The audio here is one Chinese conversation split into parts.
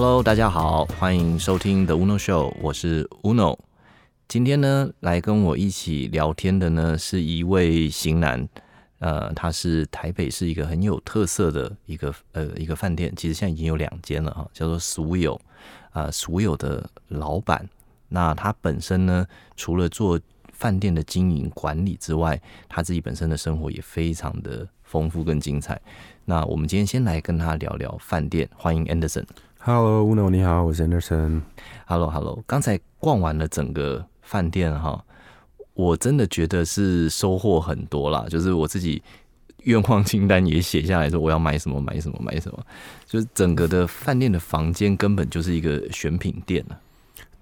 Hello，大家好，欢迎收听 The Uno Show，我是 Uno。今天呢，来跟我一起聊天的呢，是一位型男，呃，他是台北是一个很有特色的一个呃一个饭店，其实现在已经有两间了哈，叫做俗友啊，俗友的老板。那他本身呢，除了做饭店的经营管理之外，他自己本身的生活也非常的丰富跟精彩。那我们今天先来跟他聊聊饭店，欢迎 Anderson。Hello，Uno，你好，我是 Anderson。Hello，Hello，刚才逛完了整个饭店哈，我真的觉得是收获很多啦。就是我自己愿望清单也写下来说我要买什么买什么买什么，就是整个的饭店的房间根本就是一个选品店了。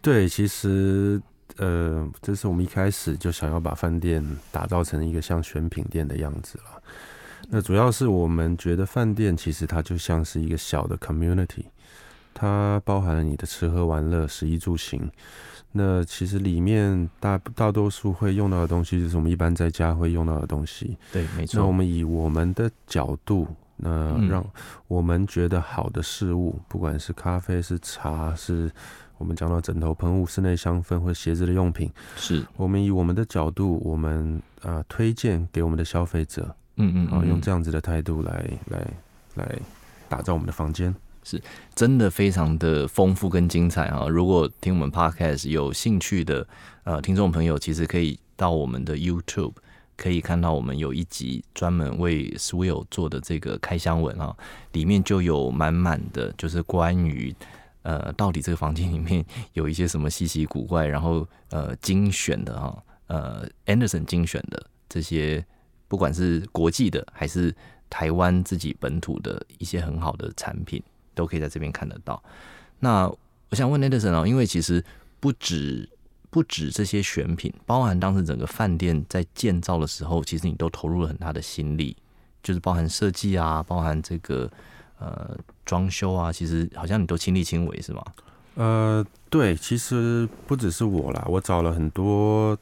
对，其实呃，这是我们一开始就想要把饭店打造成一个像选品店的样子了。那主要是我们觉得饭店其实它就像是一个小的 community，它包含了你的吃喝玩乐、食衣住行。那其实里面大大多数会用到的东西，就是我们一般在家会用到的东西。对，没错那我。们以我们的角度，那嗯让我们觉得好的事物，不管是咖啡、是茶、是我们讲到枕头喷雾、室内香氛或者鞋子的用品，是，我们以我们的角度，我们啊、呃推荐给我们的消费者，嗯嗯啊、嗯，用这样子的态度来来来打造我们的房间。是真的非常的丰富跟精彩啊！如果听我们 podcast 有兴趣的呃听众朋友，其实可以到我们的 YouTube 可以看到我们有一集专门为 Swill 做的这个开箱文啊，里面就有满满的就是关于呃到底这个房间里面有一些什么稀奇古怪，然后呃精选的哈呃 Anderson 精选的这些，不管是国际的还是台湾自己本土的一些很好的产品。都可以在这边看得到。那我想问 Anderson 哦，因为其实不止不止这些选品，包含当时整个饭店在建造的时候，其实你都投入了很大的心力，就是包含设计啊，包含这个呃装修啊，其实好像你都亲力亲为是吗？呃，对，其实不只是我啦，我找了很多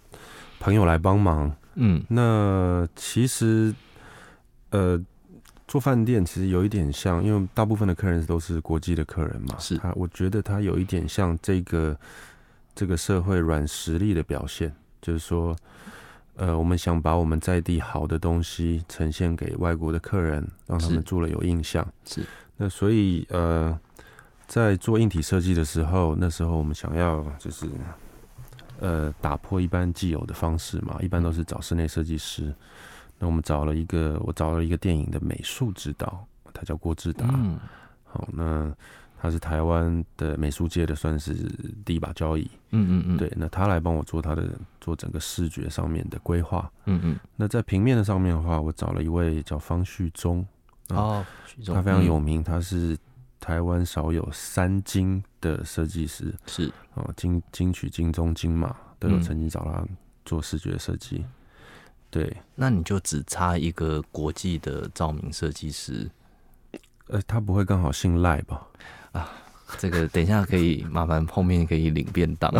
朋友来帮忙。嗯，那其实，呃，做饭店其实有一点像，因为大部分的客人都是国际的客人嘛，是他我觉得他有一点像这个这个社会软实力的表现，就是说，呃，我们想把我们在地好的东西呈现给外国的客人，让他们住了有印象。是，那所以呃，在做硬体设计的时候，那时候我们想要就是。呃，打破一般既有的方式嘛，一般都是找室内设计师。那我们找了一个，我找了一个电影的美术指导，他叫郭志达。嗯，好，那他是台湾的美术界的算是第一把交椅。嗯嗯嗯，对，那他来帮我做他的做整个视觉上面的规划。嗯嗯，那在平面的上面的话，我找了一位叫方旭中，嗯哦，旭中他非常嗯有名，他是台湾少有三金的设计师。是哦，金金曲、金钟、金马都有嗯曾经找他做视觉设计。对，那你就只差一个国际的照明设计师。呃，他不会刚好姓赖吧？啊这个等一下可以麻烦后面可以领便当。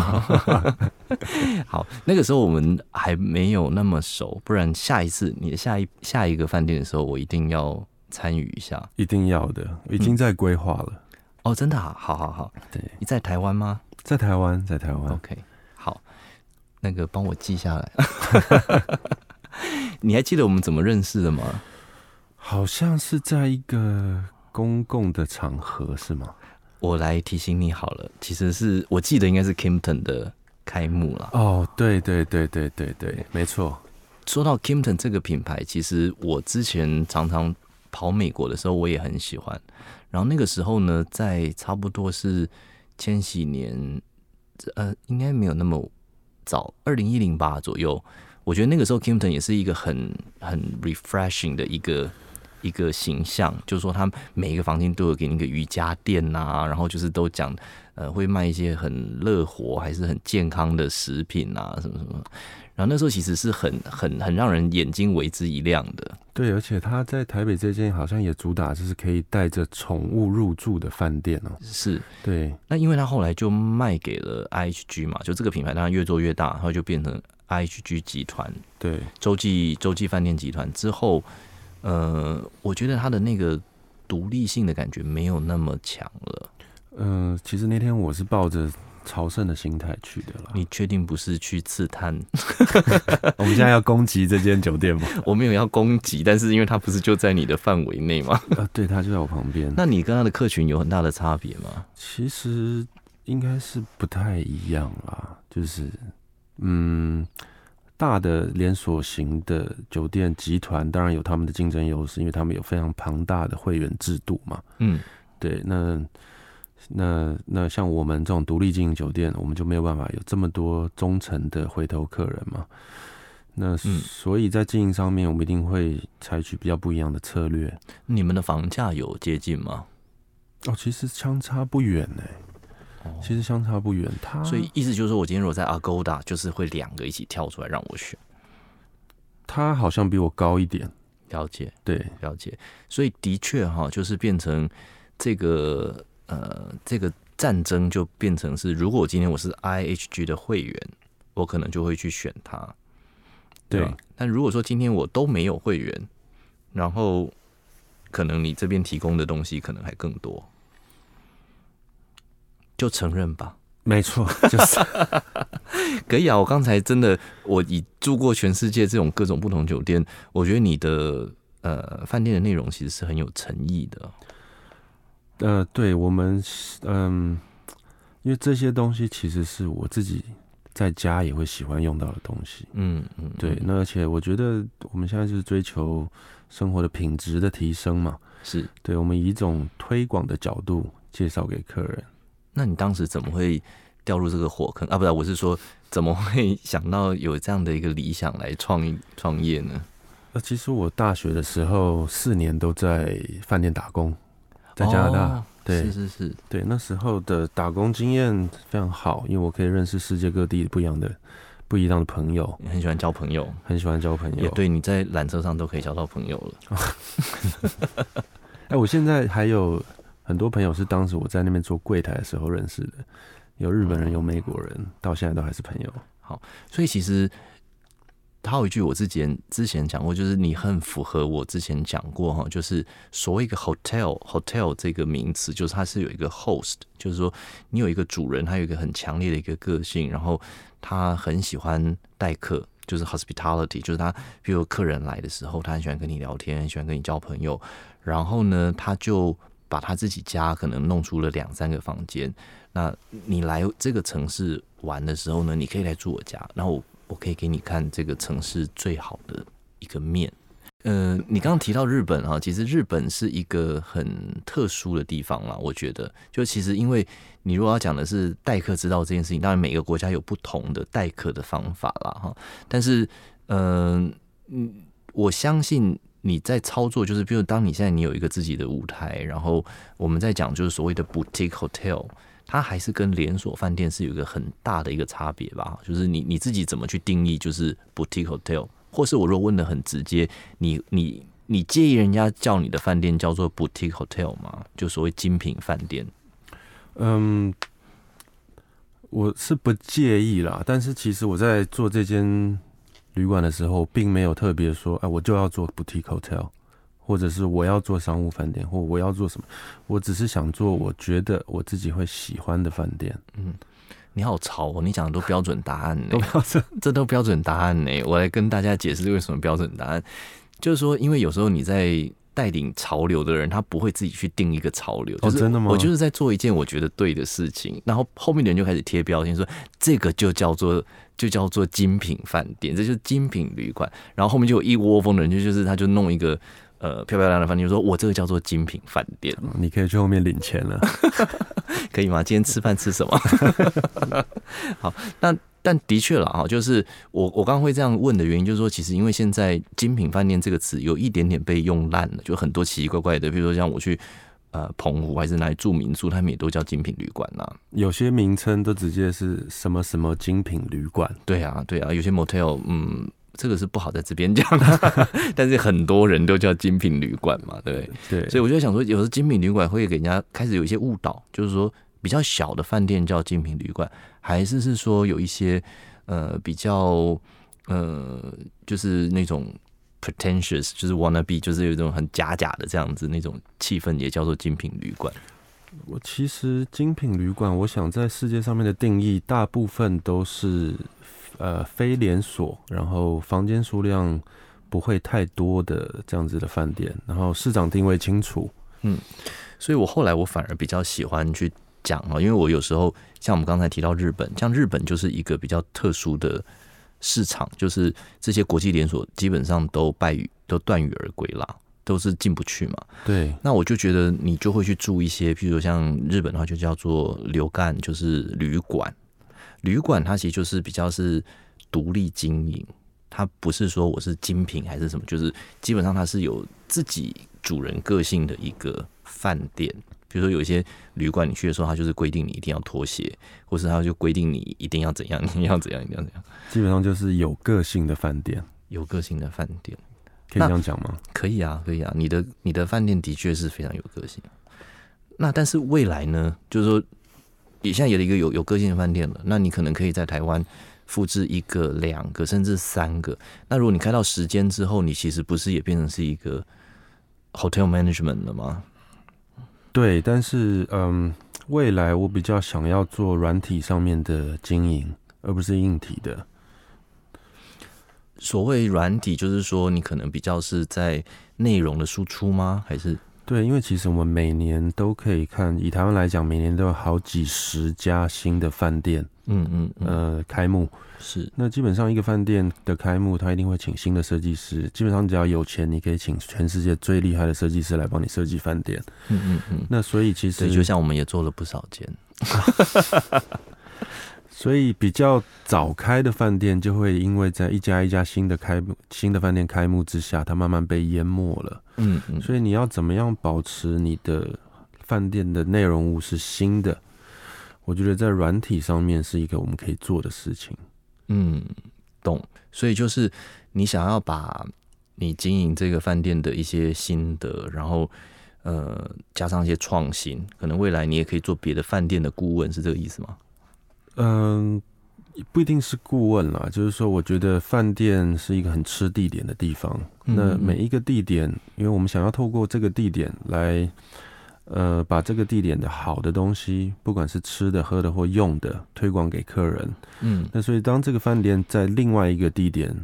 好，那个时候我们还没有那么熟，不然下一次你的下一下一个饭店的时候，我一定要参与一下。一定要的，已经在规划了。哦，真的啊，好好好。对，你在台湾吗在台湾，在台湾。？OK，好，那个帮我记下来。你还记得我们怎么认识的吗？好像是在一个公共的场合，是吗？我来提醒你好了，其实是我记得应该是 Kimpton 的开幕了。哦，对对对对对对，没错。说到 Kimpton 这个品牌，其实我之前常常跑美国的时候，我也很喜欢。然后那个时候呢，在差不多是千禧年，呃，应该没有那么早，二零一零吧左右。我觉得那个时候 Kimpton 也是一个很很 refreshing 的一个一个形象，就是说他每一个房间都有给你一个瑜伽垫呐、然后就是都讲呃会卖一些很乐活还是很健康的食品啊什么什么。然后那时候其实是很很很让人眼睛为之一亮的，对，而且他在台北这间好像也主打就是可以带着宠物入住的饭店哦。是对，那因为他后来就卖给了 IHG 嘛，就这个品牌当然越做越大，然后就变成 IHG 集团对，洲际洲际饭店集团之后，呃，我觉得它的那个独立性的感觉没有那么强了。嗯，其实那天我是抱着朝圣的心态去的啦。你确定不是去刺探？我们现在要攻击这间酒店吗？我没有要攻击，但是因为它不是就在你的范围内吗？啊，对，它就在我旁边。那你跟他的客群有很大的差别吗？其实应该是不太一样啦，就是嗯，大的连锁型的酒店集团当然有他们的竞争优势，因为他们有非常庞大的会员制度嘛。嗯，对，那那那像我们这种独立经营酒店，我们就没有办法有这么多忠诚的回头客人嘛。那所以在经营上面，我们一定会采取比较不一样的策略。你们的房价有接近吗？哦，其实相差不远呢。其实相差不远，他所以意思就是说我今天如果在 Agoda，就是会两个一起跳出来让我选。他好像比我高一点，了解，对，了解。所以的确哈，就是变成这个呃，这个战争就变成是，如果我今天我是 IHG 的会员，我可能就会去选他。对，但如果说今天我都没有会员，然后可能你这边提供的东西可能还更多。就承认吧，没错，就是可以啊。我刚才真的，我已住过全世界这种各种不同酒店，我觉得你的呃饭店的内容其实是很有诚意的。呃，对我们，嗯，因为这些东西其实是我自己在家也会喜欢用到的东西。嗯嗯，对。那而且我觉得我们现在就是追求生活的品质的提升嘛，是对。我们以一种推广的角度介绍给客人。那你当时怎么会掉入这个火坑啊？不是，我是说怎么会想到有这样的一个理想来创创业呢？呃，其实我大学的时候四年都在饭店打工，在加拿大。对，是是是，对，那时候的打工经验非常好，因为我可以认识世界各地不一样的不一样的朋友。很喜欢交朋友，很喜欢交朋友。也对，你在缆车上都可以交到朋友了。哎，我现在还有。很多朋友是当时我在那边做柜台的时候认识的，有日本人，有美国人，到现在都还是朋友。好，所以其实他有一句我之前之前讲过，就是你很符合我之前讲过哈，就是所谓一个 hotel hotel 这个名词，就是它是有一个 host，就是说你有一个主人，他有一个很强烈的一个个性，然后他很喜欢待客，就是 hospitality，就是他比如客人来的时候，他很喜欢跟你聊天，很喜欢跟你交朋友，然后呢，他就。把他自己家可能弄出了两三个房间，那你来这个城市玩的时候呢，你可以来住我家，然后我我可以给你看这个城市最好的一个面。呃，你刚刚提到日本啊，其实日本是一个很特殊的地方啦。我觉得，就其实因为你如果要讲的是待客之道这件事情，当然每个国家有不同的待客的方法啦。哈。但是，嗯嗯，我相信。你在操作，就是比如当你现在你有一个自己的舞台，然后我们在讲就是所谓的 boutique hotel，它还是跟连锁饭店是有一个很大的一个差别吧？就是你你自己怎么去定义就是 boutique hotel，或是我若问的很直接，你你你介意人家叫你的饭店叫做 boutique hotel 吗？就所谓精品饭店？嗯，我是不介意啦，但是其实我在做这间。旅馆的时候，并没有特别说，哎，我就要做 boutique hotel，或者是我要做商务饭店，或我要做什么，我只是想做我觉得我自己会喜欢的饭店。嗯，你好潮哦，你讲的都标准答案呢，都标准，这都标准答案呢。我来跟大家解释为什么标准答案，就是说，因为有时候你在。带领潮流的人，他不会自己去定一个潮流。哦，真的吗？我就是在做一件我觉得对的事情，然后后面的人就开始贴标签，说这个就叫做就叫做精品饭店，这就是精品旅馆。然后后面就有一窝蜂的人，就就是他就弄一个呃漂漂亮亮的饭店，就说我这个叫做精品饭店。你可以去后面领钱了，可以吗？今天吃饭吃什么？好，那。但的确了啊，就是我我刚刚会这样问的原因，就是说，其实因为现在“精品饭店”这个词有一点点被用烂了，就很多奇奇怪怪的，比如说像我去呃澎湖还是哪里住民宿，他们也都叫精品旅馆呐。有些名称都直接是什么什么精品旅馆。对啊，对啊，有些 motel，嗯，这个是不好在这边讲的，但是很多人都叫精品旅馆嘛，对对？所以我就想说，有时精品旅馆会给人家开始有一些误导，就是说。比较小的饭店叫精品旅馆，还是是说有一些呃比较呃就是那种 pretentious，就是 wanna be，就是有一种很假假的这样子那种气氛，也叫做精品旅馆。我其实精品旅馆，我想在世界上面的定义，大部分都是呃非连锁，然后房间数量不会太多的这样子的饭店，然后市场定位清楚。嗯，所以我后来我反而比较喜欢去讲啊，因为我有时候像我们刚才提到日本，像日本就是一个比较特殊的市场，就是这些国际连锁基本上都败于都断羽而归啦。都是进不去嘛？对，那我就觉得你就会去住一些，譬如像日本的话，就叫做流干，就是旅馆。旅馆它其实就是比较是独立经营，它不是说我是精品还是什么，就是基本上它是有自己主人个性的一个饭店。比如说有一些旅馆，你去的时候，它就是规定你一定要脱鞋，或是它就规定你一定要怎样，你要怎样，一定要怎样。基本上就是有个性的饭店，有个性的饭店。可以这样讲吗？可以啊，可以啊。你的你的饭店的确是非常有个性。那但是未来呢？就是说，你现在有了一个有有个性的饭店了，那你可能可以在台湾复制一个、两个，甚至三个。那如果你开到时间之后，你其实不是也变成是一个 hotel management 了吗？对，但是嗯，未来我比较想要做软体上面的经营，而不是硬体的。所谓软体，就是说你可能比较是在内容的输出吗？还是对？因为其实我们每年都可以看，以台湾来讲，每年都有好几十家新的饭店，嗯嗯呃，开幕是。那基本上一个饭店的开幕，他一定会请新的设计师。基本上只要有钱，你可以请全世界最厉害的设计师来帮你设计饭店。嗯嗯嗯。那所以其实就像我们也做了不少间。所以比较早开的饭店，就会因为在一家一家新的开幕、新的饭店开幕之下，它慢慢被淹没了。嗯嗯。所以你要怎么样保持你的饭店的内容物是新的？我觉得在软体上面是一个我们可以做的事情。嗯，懂。所以就是你想要把你经营这个饭店的一些心得，然后呃加上一些创新，可能未来你也可以做别的饭店的顾问，是这个意思吗？嗯，不一定是顾问啦，就是说，我觉得饭店是一个很吃地点的地方。那每一个地点，因为我们想要透过这个地点来，呃，把这个地点的好的东西，不管是吃的、喝的或用的，推广给客人。嗯，那所以当这个饭店在另外一个地点。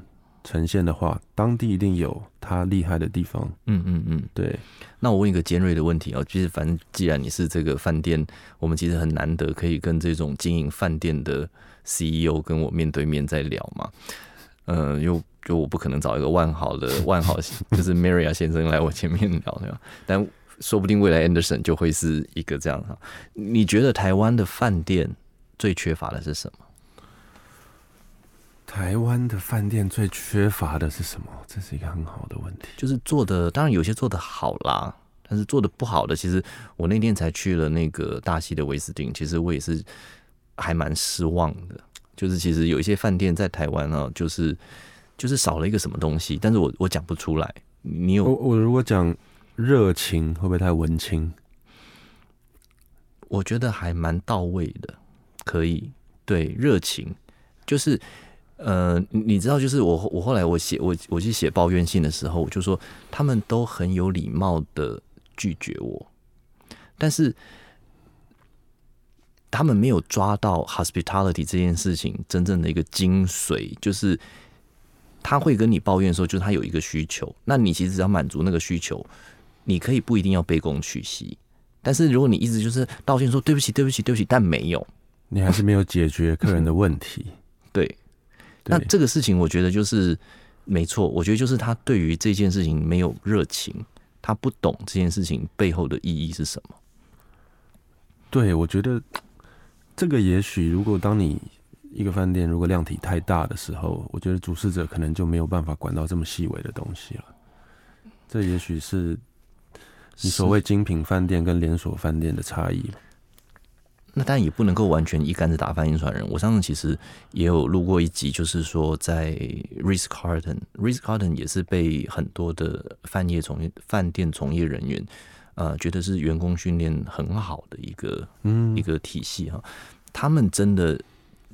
呈现的话，当地一定有它厉害的地方。嗯嗯嗯，对。那我问一个尖锐的问题啊，就是反正既然你是这个饭店，我们其实很难得可以跟这种经营饭店的 CEO 跟我面对面在聊嘛。嗯，又就我不可能找一个万豪的 万豪，就是 Maria 先生来我前面聊对吧？但说不定未来 Anderson 就会是一个这样哈。你觉得台湾的饭店最缺乏的是什么？台湾的饭店最缺乏的是什么？这是一个很好的问题。就是做的，当然有些做的好啦，但是做的不好的，其实我那天才去了那个大溪的威斯汀，其实我也是还蛮失望的。就是其实有一些饭店在台湾啊，就是就是少了一个什么东西，但是我我讲不出来。你有我我如果讲热情，会不会太文青？我觉得还蛮到位的，可以对热情就是。呃，你知道，就是我我后来我写我我去写抱怨信的时候，我就说他们都很有礼貌的拒绝我，但是他们没有抓到 hospitality 这件事情真正的一个精髓，就是他会跟你抱怨说，就是他有一个需求，那你其实只要满足那个需求，你可以不一定要卑躬屈膝，但是如果你一直就是道歉说对不起对不起对不起，但没有，你还是没有解决客人的问题，对。那这个事情，我觉得就是没错。我觉得就是他对于这件事情没有热情，他不懂这件事情背后的意义是什么。对，我觉得这个也许，如果当你一个饭店如果量体太大的时候，我觉得主事者可能就没有办法管到这么细微的东西了。这也许是你所谓精品饭店跟连锁饭店的差异。那当然也不能够完全一竿子打翻一船人。我上次其实也有录过一集，就是说在 Ritz Carlton，Ritz Carlton 也是被很多的饭业从业饭店从业人员，呃，觉得是员工训练很好的一个嗯一个体系哈。他们真的，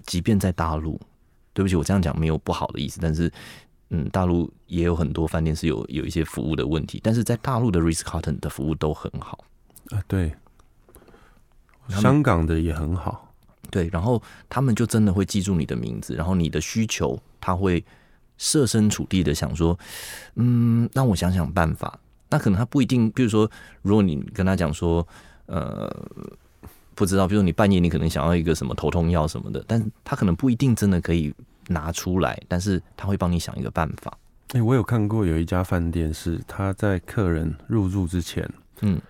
即便在大陆，对不起，我这样讲没有不好的意思，但是嗯，大陆也有很多饭店是有有一些服务的问题，但是在大陆的 Ritz Carlton 的服务都很好啊，对。香港的也很好，对，然后他们就真的会记住你的名字，然后你的需求，他会设身处地的想说，嗯，让我想想办法。那可能他不一定，比如说，如果你跟他讲说，呃，不知道，比如说你半夜你可能想要一个什么头痛药什么的，但他可能不一定真的可以拿出来，但是他会帮你想一个办法。哎、我有看过有一家饭店是他在客人入住之前嗯，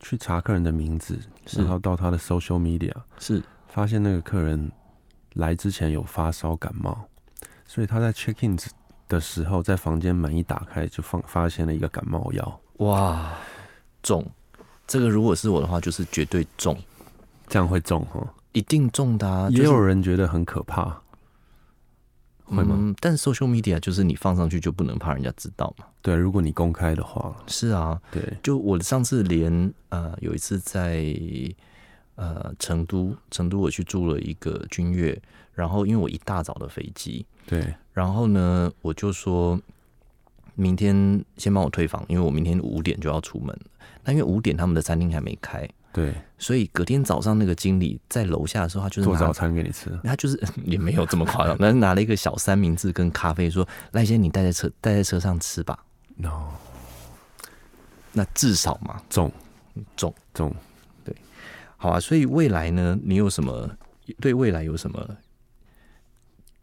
去查客人的名字，然后到他的 social media 是发现那个客人来之前有发烧感冒，所以他在 check in 的时候，在房间门一打开就放发现了一个感冒药，哇，中。这个如果是我的话，就是绝对中，这样会中哦。一定中的、啊。也就是有人觉得很可怕，会吗？嗯，但 social media 就是你放上去就不能怕人家知道嘛。对，如果你公开的话，是啊，对，就我上次连呃有一次在呃成都，成都我去住了一个君悦，然后因为我一大早的飞机，对，然后呢我就说明天先帮我退房，因为我明天五点就要出门了。那因为五点他们的餐厅还没开，对，所以隔天早上那个经理在楼下的时候，他就是做早餐给你吃，他就是 也没有这么夸张，但是拿了一个小三明治跟咖啡，说赖先你带在车带在车上吃吧。no 那至少嘛中中中。好啊，所以未来呢，你有什么对未来有什么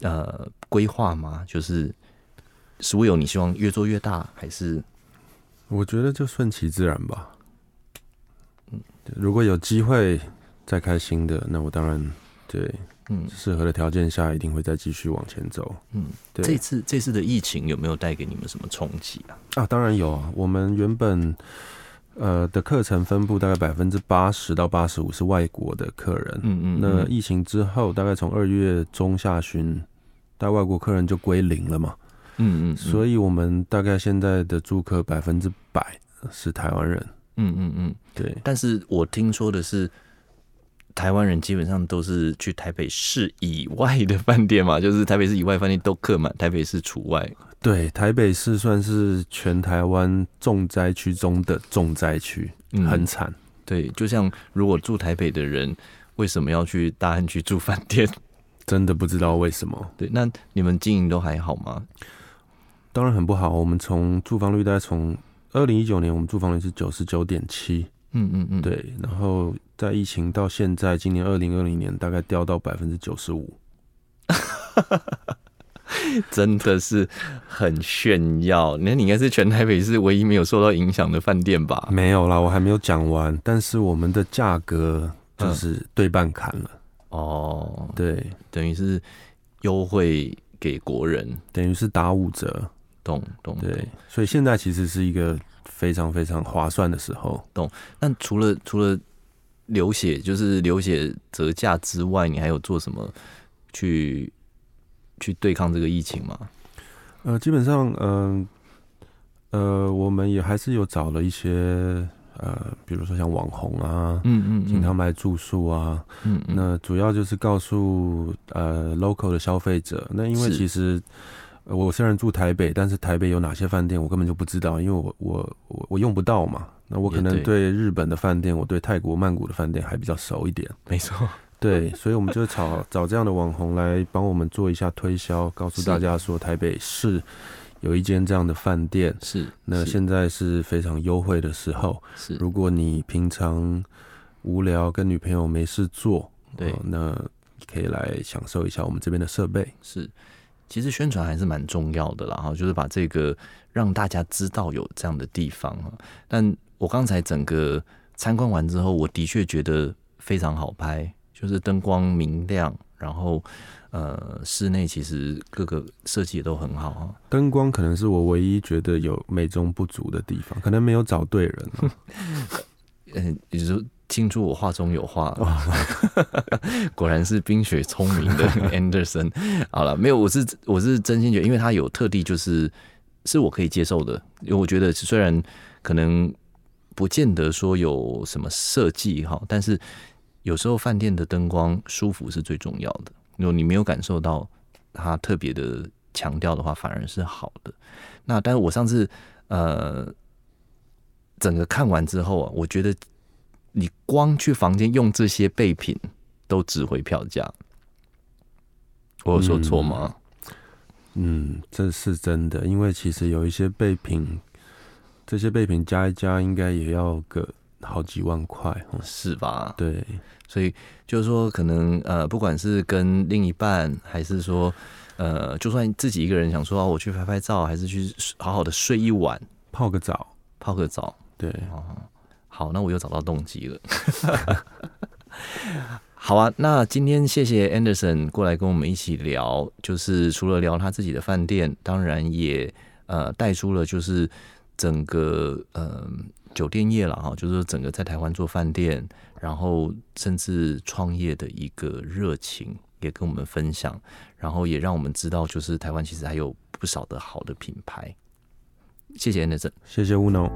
呃规划吗？就是所有你希望越做越大，还是我觉得就顺其自然吧。嗯，如果有机会再开新的，那我当然对嗯适合的条件下，一定会再继续往前走。嗯，对这次这次的疫情有没有带给你们什么冲击啊？啊，当然有啊。我们原本呃的课程分布大概百分之八十到八十五是外国的客人，嗯嗯，嗯那疫情之后，大概从二月中下旬，大概外国客人就归零了嘛。嗯嗯，所以我们大概现在的住客百分之百是台湾人。嗯嗯嗯，对，但是我听说的是。台湾人基本上都是去台北市以外的饭店嘛，就是台北市以外饭店都客满，台北市除外。对，台北市算是全台湾重灾区中的重灾区，嗯很惨。对，就像如果住台北的人，为什么要去大安区住饭店？真的不知道为什么，对，那你们经营都还好吗？当然很不好。我们从住房率大概从二零一九年，我们住房率是九十九点七，嗯嗯嗯，，对，然后在疫情到现在，今年二零二零年大概掉到百分之九十五。真的是很炫耀。那你应该是全台北市唯一没有受到影响的饭店吧？没有啦，我还没有讲完，但是我们的价格就是对半砍了，哦，对，等于是优惠给国人，等于是打五折，懂懂对。，所以现在其实是一个非常非常划算的时候。懂那除了除了流血，就是流血折价之外，你还有做什么去去对抗这个疫情吗？呃，基本上，嗯、呃，我们也还是有找了一些，呃，比如说像网红啊，嗯嗯请他们来住宿啊。嗯嗯，那主要就是告诉呃 local 的消费者，那因为其实。呃我虽然住台北，但是台北有哪些饭店我根本就不知道，因为我我我我用不到嘛。那我可能对对日本的饭店，我对泰国曼谷的饭店还比较熟一点。没错。对，所以我们就找找这样的网红来帮我们做一下推销，告诉大家说台北市有一间这样的饭店，是，那现在是非常优惠的时候。是如果你平常无聊跟女朋友没事做，对哦那可以来享受一下我们这边的设备。是，其实宣传还是蛮重要的啦，哈，就是把这个让大家知道有这样的地方哈。但我刚才整个参观完之后，我的确觉得非常好拍，就是灯光明亮，然后呃，室内其实各个设计也都很好哈。灯光可能是我唯一觉得有美中不足的地方，可能没有找对人啊、嗯，也就是说听出我话中有话，果然是冰雪聪明的 Anderson。好了，没有，我是我是真心觉得，因为他有特地就是是我可以接受的，因为我觉得虽然可能不见得说有什么设计哈，但是有时候饭店的灯光舒服是最重要的。如果你没有感受到它特别的强调的话，反而是好的。那但是我上次呃整个看完之后啊，我觉得你光去房间用这些备品都值回票价。我有说错吗？嗯，这是真的，因为其实有一些备品，这些备品加一加，应该也要个好几万块，是吧？对，所以就是说，可能呃，不管是跟另一半，还是说呃，就算自己一个人想说，啊我去拍拍照，还是去好好的睡一晚，泡个澡，泡个澡，对，哦，好，那我又找到动机了。好啊，那今天谢谢 Anderson 过来跟我们一起聊，就是除了聊他自己的饭店，当然也呃带出了就是整个呃酒店业了哈，就是整个在台湾做饭店，然后甚至创业的一个热情，也跟我们分享，然后也让我们知道，就是台湾其实还有不少的好的品牌。谢谢 Anderson，谢谢乌农。